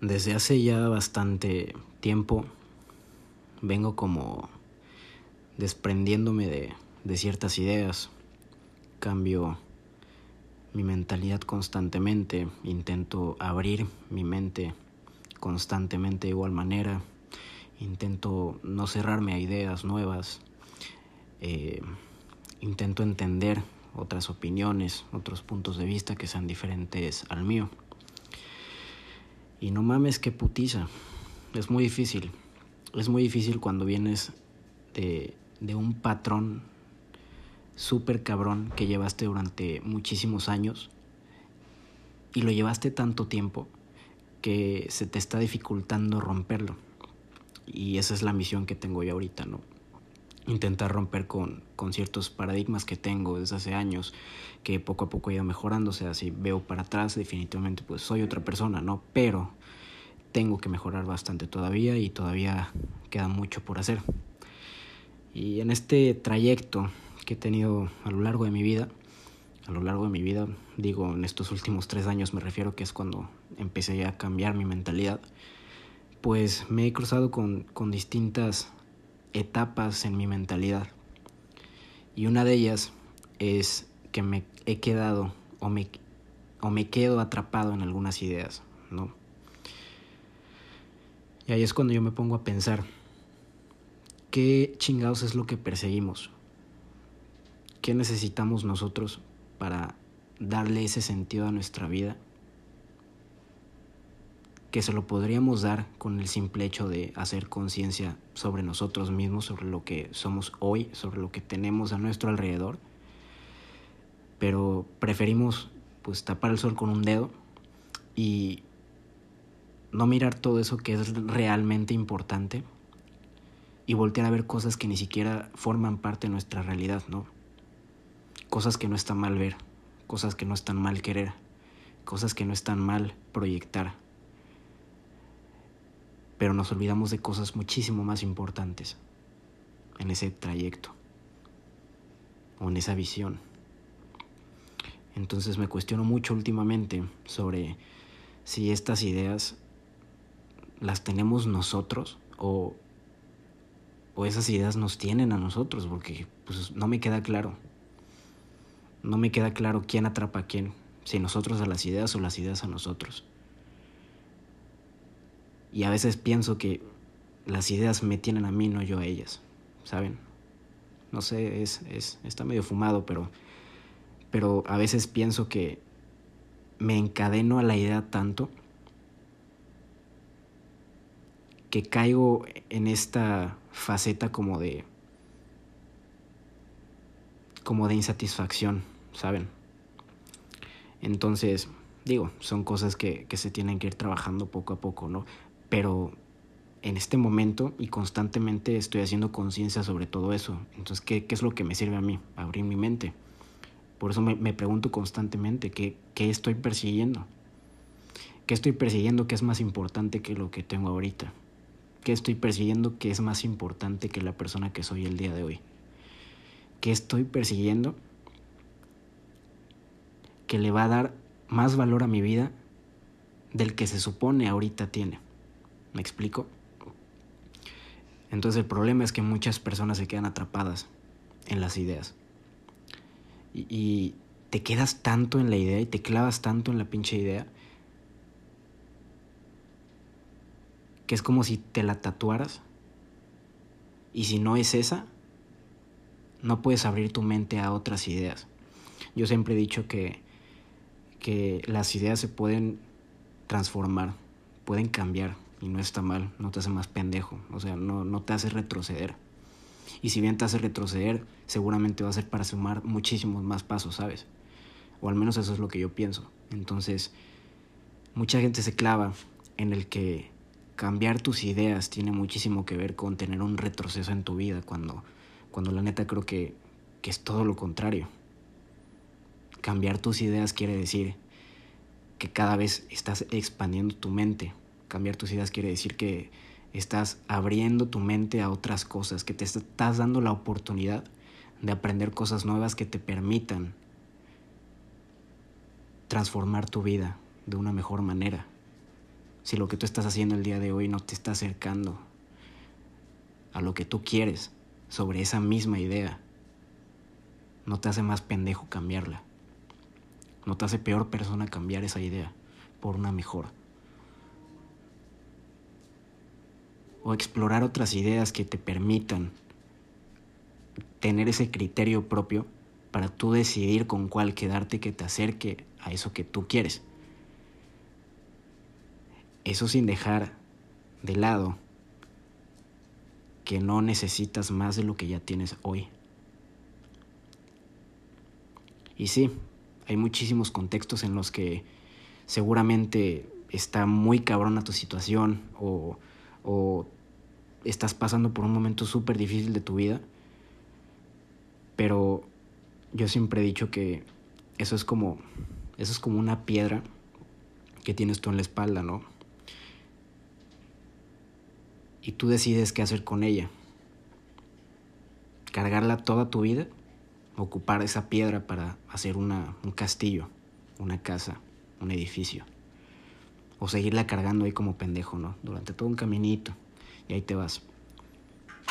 Desde hace ya bastante tiempo vengo como desprendiéndome de, de ciertas ideas, cambio mi mentalidad constantemente, intento abrir mi mente constantemente de igual manera, intento no cerrarme a ideas nuevas, eh, intento entender otras opiniones, otros puntos de vista que sean diferentes al mío. Y no mames que putiza. Es muy difícil. Es muy difícil cuando vienes de, de un patrón súper cabrón que llevaste durante muchísimos años y lo llevaste tanto tiempo que se te está dificultando romperlo. Y esa es la misión que tengo yo ahorita, ¿no? Intentar romper con, con ciertos paradigmas que tengo desde hace años, que poco a poco he ido mejorando. O veo para atrás, definitivamente pues soy otra persona, ¿no? Pero tengo que mejorar bastante todavía y todavía queda mucho por hacer. Y en este trayecto que he tenido a lo largo de mi vida, a lo largo de mi vida, digo en estos últimos tres años me refiero que es cuando empecé a cambiar mi mentalidad, pues me he cruzado con, con distintas etapas en mi mentalidad. Y una de ellas es que me he quedado o me, o me quedo atrapado en algunas ideas, ¿no? Y ahí es cuando yo me pongo a pensar, ¿qué chingados es lo que perseguimos? ¿Qué necesitamos nosotros para darle ese sentido a nuestra vida? Que se lo podríamos dar con el simple hecho de hacer conciencia sobre nosotros mismos, sobre lo que somos hoy, sobre lo que tenemos a nuestro alrededor. Pero preferimos pues tapar el sol con un dedo y no mirar todo eso que es realmente importante y voltear a ver cosas que ni siquiera forman parte de nuestra realidad, ¿no? Cosas que no están mal ver, cosas que no están mal querer, cosas que no están mal proyectar. Pero nos olvidamos de cosas muchísimo más importantes en ese trayecto o en esa visión. Entonces me cuestiono mucho últimamente sobre si estas ideas las tenemos nosotros o, o esas ideas nos tienen a nosotros, porque pues no me queda claro. No me queda claro quién atrapa a quién, si nosotros a las ideas o las ideas a nosotros. Y a veces pienso que las ideas me tienen a mí, no yo a ellas, ¿saben? No sé, es, es, está medio fumado, pero, pero a veces pienso que me encadeno a la idea tanto que caigo en esta faceta como de como de insatisfacción, ¿saben? Entonces, digo, son cosas que, que, se tienen que ir trabajando poco a poco, ¿no? Pero en este momento y constantemente estoy haciendo conciencia sobre todo eso. Entonces, ¿qué, ¿qué, es lo que me sirve a mí? Abrir mi mente. Por eso me, me pregunto constantemente, ¿qué, ¿qué estoy persiguiendo? ¿Qué estoy persiguiendo que es más importante que lo que tengo ahorita? ¿Qué estoy persiguiendo que es más importante que la persona que soy el día de hoy? ¿Qué estoy persiguiendo que le va a dar más valor a mi vida del que se supone ahorita tiene? ¿Me explico? Entonces el problema es que muchas personas se quedan atrapadas en las ideas. Y, te quedas tanto en la idea y te clavas tanto en la pinche idea que es como si te la tatuaras. Y si no es esa, no puedes abrir tu mente a otras ideas. Yo siempre he dicho que, que las ideas se pueden transformar, pueden cambiar y no está mal, no te hace más pendejo, o sea, no, no te hace retroceder. Y si bien te hace retroceder, seguramente va a ser para sumar muchísimos más pasos, ¿sabes? O al menos eso es lo que yo pienso. Entonces, mucha gente se clava en el que cambiar tus ideas tiene muchísimo que ver con tener un retroceso en tu vida, cuando, cuando la neta creo que, que es todo lo contrario. Cambiar tus ideas quiere decir que cada vez estás expandiendo tu mente. Cambiar tus ideas quiere decir que estás abriendo tu mente a otras cosas, que te estás dando la oportunidad de aprender cosas nuevas que te permitan transformar tu vida de una mejor manera. si lo que tú estás haciendo el día de hoy no te está acercando a lo que tú quieres sobre esa misma idea, no te hace más pendejo cambiarla. No te hace peor persona cambiar esa idea por una mejor. O explorar otras ideas que te permitan tener ese criterio propio para tú decidir con cuál quedarte que te acerque a eso que tú quieres. Eso sin dejar de lado que no necesitas más de lo que ya tienes hoy. Y sí, hay muchísimos contextos en los que seguramente está muy cabrona tu situación o, o estás pasando por un momento súper difícil de tu vida. Pero yo siempre he dicho que eso es como eso es como una piedra que tienes tú en la espalda, ¿no? Y tú decides qué hacer con ella. Cargarla toda tu vida ocupar esa piedra para hacer una, un castillo, una casa, un edificio. O seguirla cargando ahí como pendejo, ¿no? Durante todo un caminito. Y ahí te vas.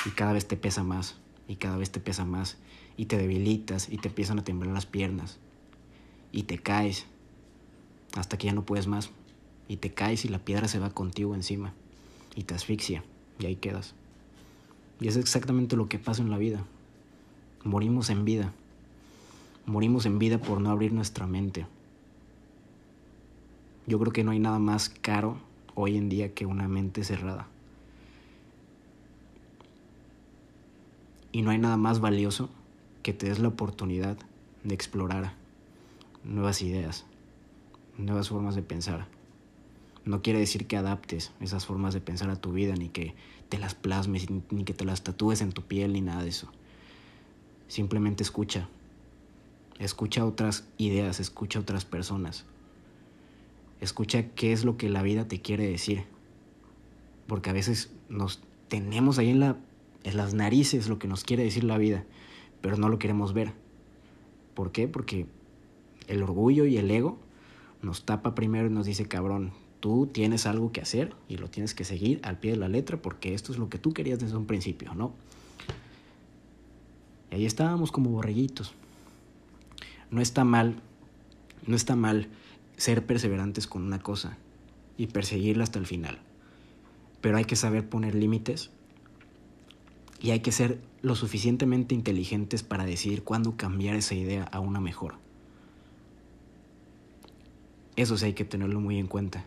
Y cada vez te pesa más. Y cada vez te pesa más. Y te debilitas y te empiezan a temblar las piernas. Y te caes. Hasta que ya no puedes más. Y te caes y la piedra se va contigo encima. Y te asfixia. Y ahí quedas. Y es exactamente lo que pasa en la vida. Morimos en vida. Morimos en vida por no abrir nuestra mente. Yo creo que no hay nada más caro hoy en día que una mente cerrada. Y no hay nada más valioso que te des la oportunidad de explorar nuevas ideas, nuevas formas de pensar. No quiere decir que adaptes esas formas de pensar a tu vida, ni que te las plasmes, ni que te las tatúes en tu piel, ni nada de eso. Simplemente escucha. Escucha otras ideas, escucha otras personas. Escucha qué es lo que la vida te quiere decir. Porque a veces nos tenemos ahí en, la, en las narices lo que nos quiere decir la vida, pero no lo queremos ver. ¿Por qué? Porque el orgullo y el ego nos tapa primero y nos dice, cabrón, tú tienes algo que hacer y lo tienes que seguir al pie de la letra porque esto es lo que tú querías desde un principio, ¿no? Y ahí estábamos como borreguitos. No está mal, no está mal ser perseverantes con una cosa y perseguirla hasta el final. Pero hay que saber poner límites y hay que ser lo suficientemente inteligentes para decidir cuándo cambiar esa idea a una mejor. Eso sí hay que tenerlo muy en cuenta.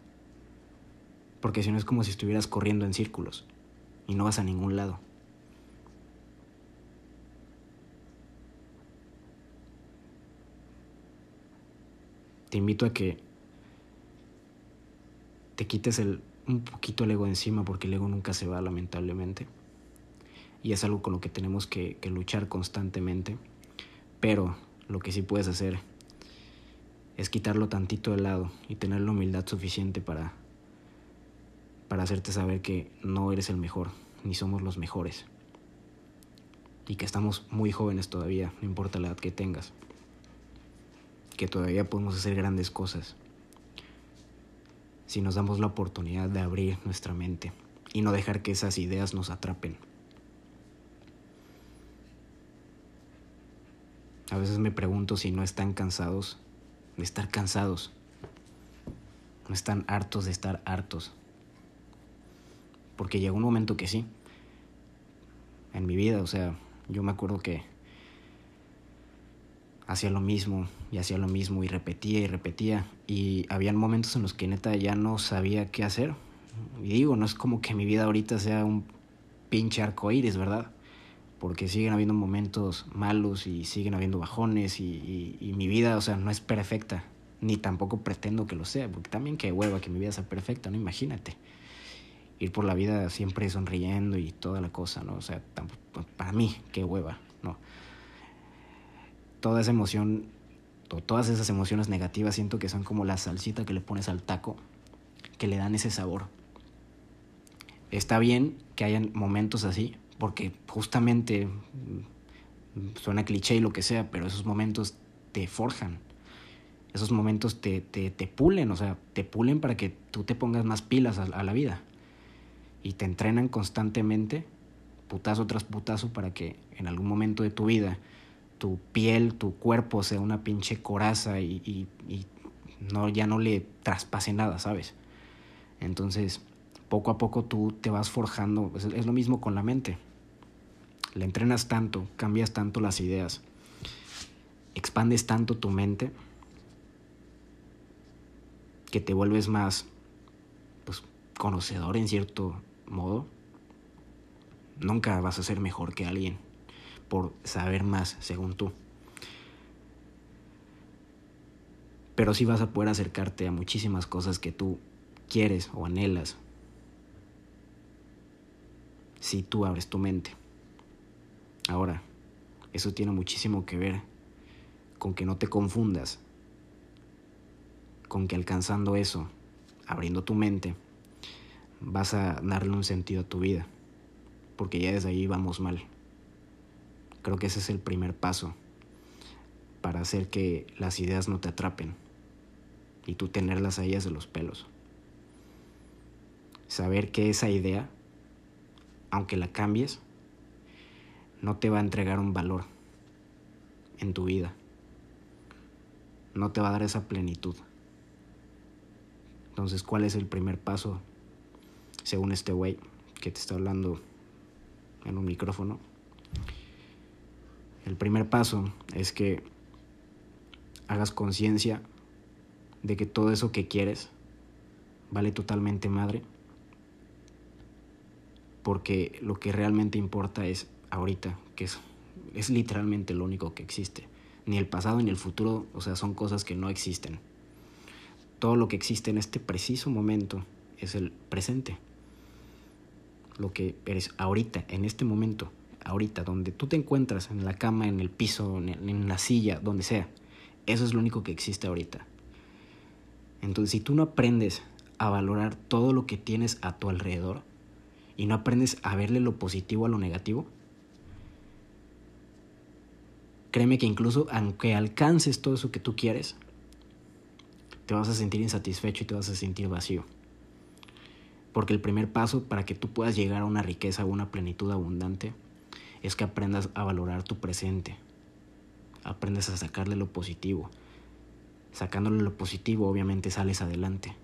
Porque si no es como si estuvieras corriendo en círculos y no vas a ningún lado. Te invito a que te quites el, un poquito el ego encima porque el ego nunca se va lamentablemente. Y es algo con lo que tenemos que, luchar constantemente. Pero lo que sí puedes hacer es quitarlo tantito de lado y tener la humildad suficiente para, para hacerte saber que no eres el mejor, ni somos los mejores. Y que estamos muy jóvenes todavía, no importa la edad que tengas que todavía podemos hacer grandes cosas. Si nos damos la oportunidad de abrir nuestra mente y no dejar que esas ideas nos atrapen. A veces me pregunto si no están cansados de estar cansados, no están hartos de estar hartos, porque llegó un momento que sí, en mi vida, o sea, yo me acuerdo que hacía lo mismo y hacía lo mismo y repetía y repetía. Y habían momentos en los que neta ya no sabía qué hacer. Y digo, no es como que mi vida ahorita sea un pinche arco iris, ¿verdad? Porque siguen habiendo momentos malos y siguen habiendo bajones y, y, mi vida, o sea, no es perfecta. Ni tampoco pretendo que lo sea, porque también qué hueva que mi vida sea perfecta, ¿no? Imagínate. Ir por la vida siempre sonriendo y toda la cosa, ¿no? O sea, para mí, qué hueva, ¿no? Toda esa emoción, todas esas emociones negativas siento que son como la salsita que le pones al taco, que le dan ese sabor. Está bien que hayan momentos así, porque justamente mm, suena cliché y lo que sea, pero esos momentos te forjan Esos momentos te, te, te pulen, o sea, te pulen para que tú te pongas más pilas a, a la vida. Y te entrenan constantemente, putazo tras putazo, para que en algún momento de tu vida tu piel, tu cuerpo sea una pinche coraza y, no, ya no le traspase nada, ¿sabes? Entonces, poco a poco tú te vas forjando, es, lo mismo con la mente. La entrenas tanto, cambias tanto las ideas, expandes tanto tu mente que te vuelves más pues, conocedor en cierto modo. Nunca vas a ser mejor que alguien por saber más según tú. Pero sí vas a poder acercarte a muchísimas cosas que tú quieres o anhelas si tú abres tu mente. Ahora, eso tiene muchísimo que ver con que no te confundas, con que alcanzando eso, abriendo tu mente, vas a darle un sentido a tu vida, porque ya desde ahí vamos mal. Creo que ese es el primer paso para hacer que las ideas no te atrapen y tú tenerlas a ellas de los pelos. Saber que esa idea, aunque la cambies, no te va a entregar un valor en tu vida. No te va a dar esa plenitud. Entonces, ¿cuál es el primer paso según este güey que te está hablando en un micrófono? El primer paso es que hagas conciencia de que todo eso que quieres vale totalmente madre, porque lo que realmente importa es ahorita, que es, es literalmente lo único que existe. Ni el pasado ni el futuro, o sea, son cosas que no existen. Todo lo que existe en este preciso momento es el presente. Lo que eres ahorita, en este momento, ahorita, donde tú te encuentras, en la cama, en el piso, en, en la silla, donde sea. Eso es lo único que existe ahorita. Entonces, si tú no aprendes a valorar todo lo que tienes a tu alrededor y no aprendes a verle lo positivo a lo negativo, créeme que incluso aunque alcances todo eso que tú quieres, te vas a sentir insatisfecho y te vas a sentir vacío. Porque el primer paso para que tú puedas llegar a una riqueza o una plenitud abundante es que aprendas a valorar tu presente. Aprendes a sacarle lo positivo. Sacándole lo positivo, obviamente sales adelante.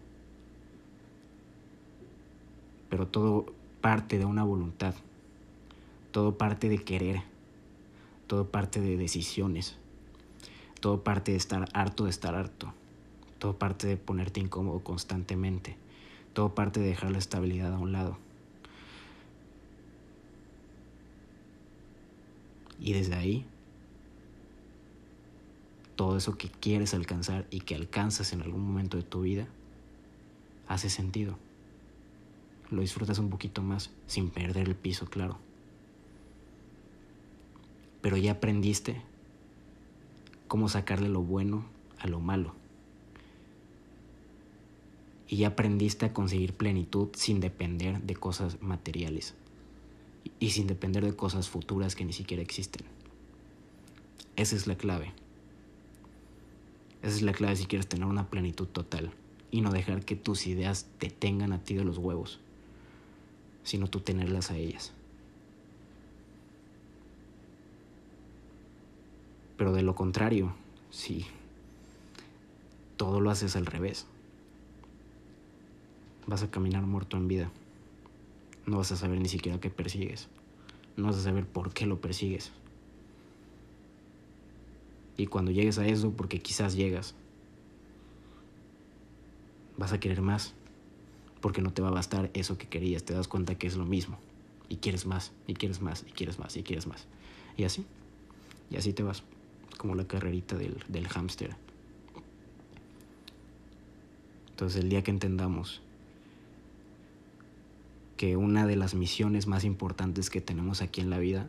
Pero todo parte de una voluntad. Todo parte de querer. Todo parte de decisiones. Todo parte de estar harto de estar harto. Todo parte de ponerte incómodo constantemente. Todo parte de dejar la estabilidad a un lado. Y desde ahí, todo eso que quieres alcanzar y que alcanzas en algún momento de tu vida, hace sentido. Lo disfrutas un poquito más sin perder el piso, claro. Pero ya aprendiste cómo sacarle lo bueno a lo malo. Y ya aprendiste a conseguir plenitud sin depender de cosas materiales y sin depender de cosas futuras que ni siquiera existen. Esa es la clave. Esa es la clave si quieres tener una plenitud total y no dejar que tus ideas te tengan a ti de los huevos, sino tú tenerlas a ellas. Pero de lo contrario, si todo lo haces al revés, vas a caminar muerto en vida no vas a saber ni siquiera qué persigues. No vas a saber por qué lo persigues. Y cuando llegues a eso, porque quizás llegas, vas a querer más. Porque no te va a bastar eso que querías. Te das cuenta que es lo mismo. Y quieres más, y quieres más, y quieres más, y quieres más. Y así. Y así te vas. Como la carrerita del, del hámster. Entonces el día que entendamos que una de las misiones más importantes que tenemos aquí en la vida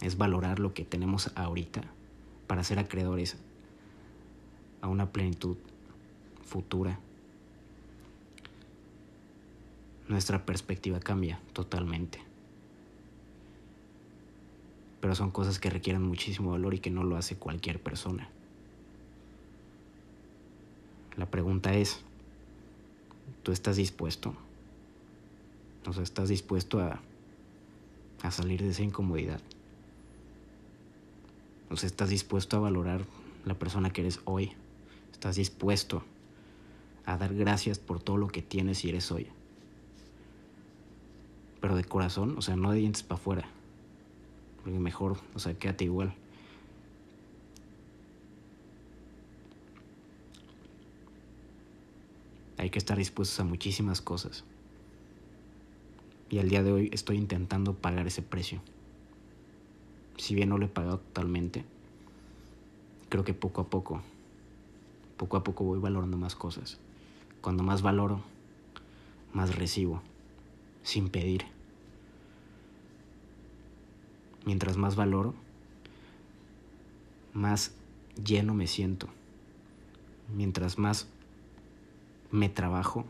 es valorar lo que tenemos ahorita para ser acreedores a una plenitud futura. Nuestra perspectiva cambia totalmente. Pero son cosas que requieren muchísimo valor y que no lo hace cualquier persona. La pregunta es, ¿tú estás dispuesto? O sea, ¿estás dispuesto a, a salir de esa incomodidad? O sea, ¿estás dispuesto a valorar la persona que eres hoy? ¿Estás dispuesto a dar gracias por todo lo que tienes y eres hoy? Pero de corazón, o sea, no de dientes para afuera. Porque mejor, o sea, quédate igual. Hay que estar dispuestos a muchísimas cosas. Y al día de hoy estoy intentando pagar ese precio. Si bien no lo he pagado totalmente, creo que poco a poco, poco a poco voy valorando más cosas. Cuando más valoro, más recibo, sin pedir. Mientras más valoro, más lleno me siento. Mientras más me trabajo,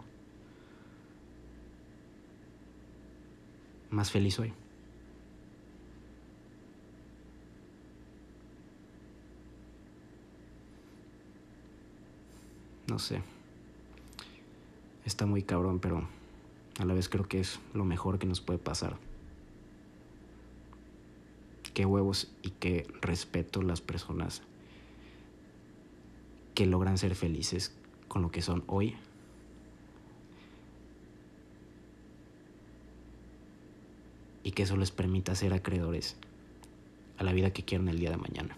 más feliz soy. No sé. Está muy cabrón, pero a la vez creo que es lo mejor que nos puede pasar. Qué huevos y qué respeto las personas que logran ser felices con lo que son hoy y que eso les permita ser acreedores a la vida que quieren el día de mañana.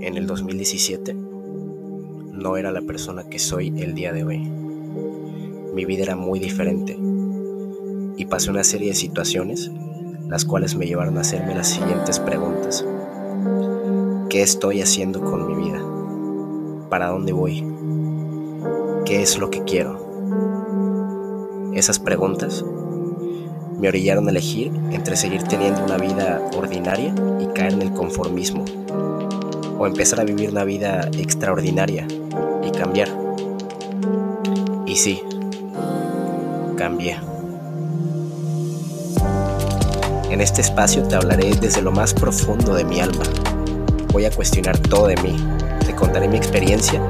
En el 2017 no era la persona que soy el día de hoy. Mi vida era muy diferente y pasé una serie de situaciones las cuales me llevaron a hacerme las siguientes preguntas. ¿Qué estoy haciendo con mi vida? ¿Para dónde voy? ¿Qué es lo que quiero? Esas preguntas me orillaron a elegir entre seguir teniendo una vida ordinaria y caer en el conformismo, o empezar a vivir una vida extraordinaria y cambiar. Y sí, cambié. En este espacio te hablaré desde lo más profundo de mi alma. Voy a cuestionar todo de mí, te contaré mi experiencia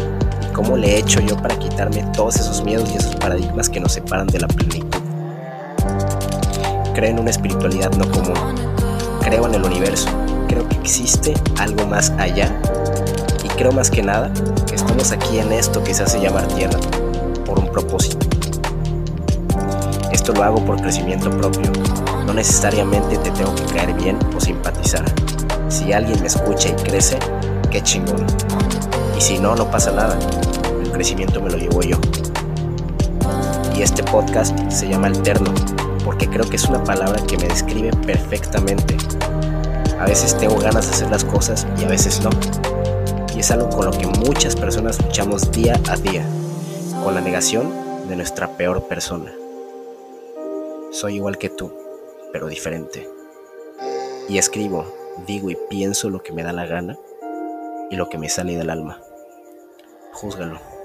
¿Cómo le he hecho yo para quitarme todos esos miedos y esos paradigmas que nos separan de la plenitud? Creo en una espiritualidad no común. Creo en el universo. Creo que existe algo más allá. Y creo más que nada que estamos aquí en esto que se hace llamar tierra por un propósito. Esto lo hago por crecimiento propio. No necesariamente te tengo que caer bien o simpatizar. Si alguien me escucha y crece, qué chingón. Y si no, no pasa nada. El crecimiento me lo llevo yo. Y este podcast se llama Alterno, porque creo que es una palabra que me describe perfectamente. A veces tengo ganas de hacer las cosas y a veces no. Y es algo con lo que muchas personas luchamos día a día, con la negación de nuestra peor persona. Soy igual que tú, pero diferente. Y escribo, digo y pienso lo que me da la gana y lo que me sale del alma. Júzgalo.